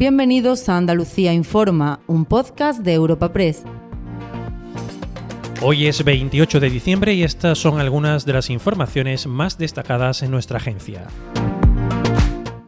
Bienvenidos a Andalucía Informa, un podcast de Europa Press. Hoy es 28 de diciembre y estas son algunas de las informaciones más destacadas en nuestra agencia.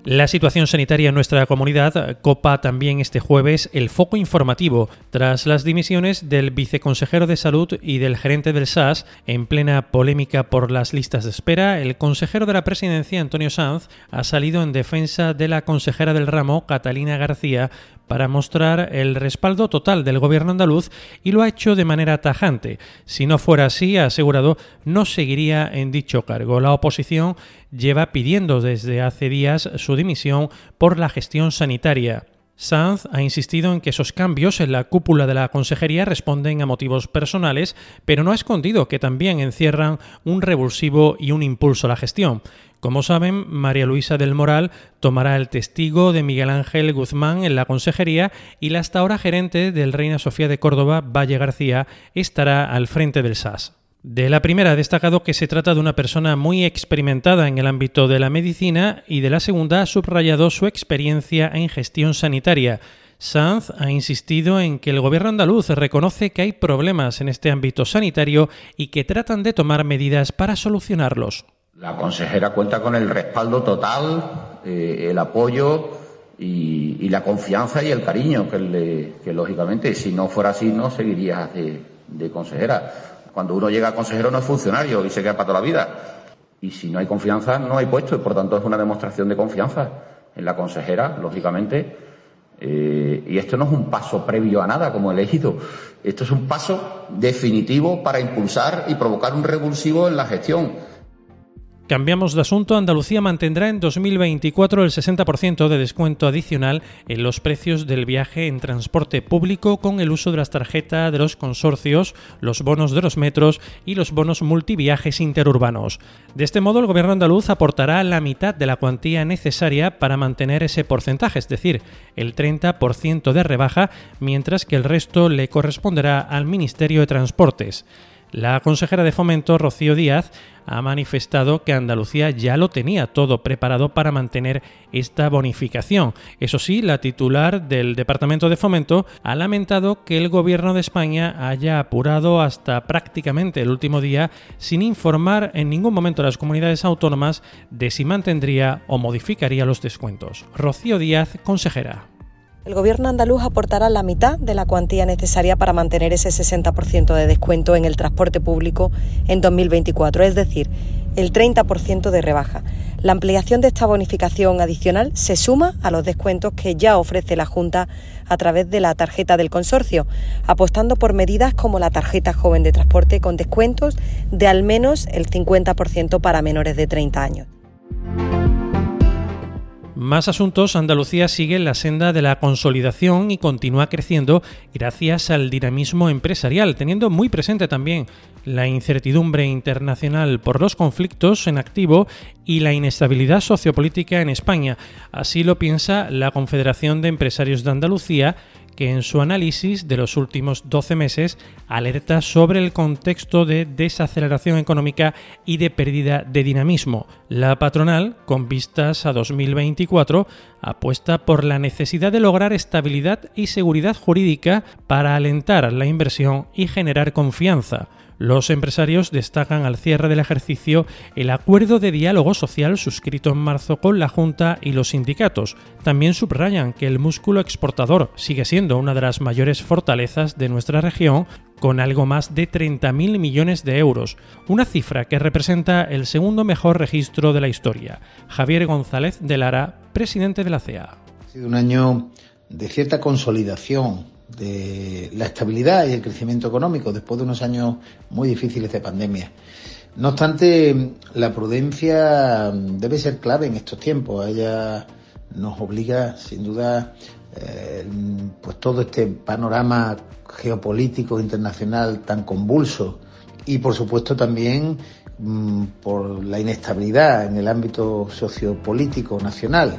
La situación sanitaria en nuestra comunidad copa también este jueves el foco informativo tras las dimisiones del viceconsejero de salud y del gerente del SAS en plena polémica por las listas de espera. El consejero de la presidencia, Antonio Sanz, ha salido en defensa de la consejera del ramo, Catalina García, para mostrar el respaldo total del gobierno andaluz y lo ha hecho de manera tajante. Si no fuera así, ha asegurado, no seguiría en dicho cargo. La oposición lleva pidiendo desde hace días su dimisión por la gestión sanitaria. Sanz ha insistido en que esos cambios en la cúpula de la consejería responden a motivos personales, pero no ha escondido que también encierran un revulsivo y un impulso a la gestión. Como saben, María Luisa del Moral tomará el testigo de Miguel Ángel Guzmán en la consejería y la hasta ahora gerente del Reina Sofía de Córdoba, Valle García, estará al frente del SAS. De la primera ha destacado que se trata de una persona muy experimentada en el ámbito de la medicina y de la segunda ha subrayado su experiencia en gestión sanitaria. Sanz ha insistido en que el gobierno andaluz reconoce que hay problemas en este ámbito sanitario y que tratan de tomar medidas para solucionarlos. La consejera cuenta con el respaldo total, eh, el apoyo y, la confianza y el cariño que, lógicamente, si no fuera así, no seguiría de, consejera. Cuando uno llega a consejero no es funcionario y se queda para toda la vida. Y si no hay confianza, no hay puesto. Y por tanto es una demostración de confianza en la consejera, lógicamente. Eh, y esto no es un paso previo a nada, como he elegido. Esto es un paso definitivo para impulsar y provocar un revulsivo en la gestión Cambiamos de asunto. Andalucía mantendrá en 2024 el 60% de descuento adicional en los precios del viaje en transporte público con el uso de las tarjetas de los consorcios, los bonos de los metros y los bonos multiviajes interurbanos. De este modo, el gobierno andaluz aportará la mitad de la cuantía necesaria para mantener ese porcentaje, es decir, el 30% de rebaja, mientras que el resto le corresponderá al Ministerio de Transportes. La consejera de Fomento, Rocío Díaz, ha manifestado que Andalucía ya lo tenía todo preparado para mantener esta bonificación. Eso sí, la titular del Departamento de Fomento ha lamentado que el Gobierno de España haya apurado hasta prácticamente el último día sin informar en ningún momento a las comunidades autónomas de si mantendría o modificaría los descuentos. Rocío Díaz, consejera. El Gobierno andaluz aportará la mitad de la cuantía necesaria para mantener ese 60% de descuento en el transporte público en 2024, es decir, el 30% de rebaja. La ampliación de esta bonificación adicional se suma a los descuentos que ya ofrece la Junta a través de la tarjeta del consorcio, apostando por medidas como la tarjeta joven de transporte con descuentos de al menos el 50% para menores de 30 años. Más asuntos, Andalucía sigue la senda de la consolidación y continúa creciendo gracias al dinamismo empresarial, teniendo muy presente también la incertidumbre internacional por los conflictos en activo y la inestabilidad sociopolítica en España. Así lo piensa la Confederación de Empresarios de Andalucía, que en su análisis de los últimos 12 meses alerta sobre el contexto de desaceleración económica y de pérdida de dinamismo. La patronal, con vistas a 2024, apuesta por la necesidad de lograr estabilidad y seguridad jurídica para alentar la inversión y generar confianza. Los empresarios destacan al cierre del ejercicio el acuerdo de diálogo social suscrito en marzo con la Junta y los sindicatos. También subrayan que el músculo exportador sigue siendo una de las mayores fortalezas de nuestra región, con algo más de 30.000 millones de euros, una cifra que representa el segundo mejor registro de la historia. Javier González de Lara, presidente de la CEA. Ha sido un año de cierta consolidación de la estabilidad y el crecimiento económico después de unos años muy difíciles de pandemia. No obstante, la prudencia debe ser clave en estos tiempos. Ella nos obliga, sin duda, eh, pues todo este panorama geopolítico internacional tan convulso y, por supuesto, también mm, por la inestabilidad en el ámbito sociopolítico nacional.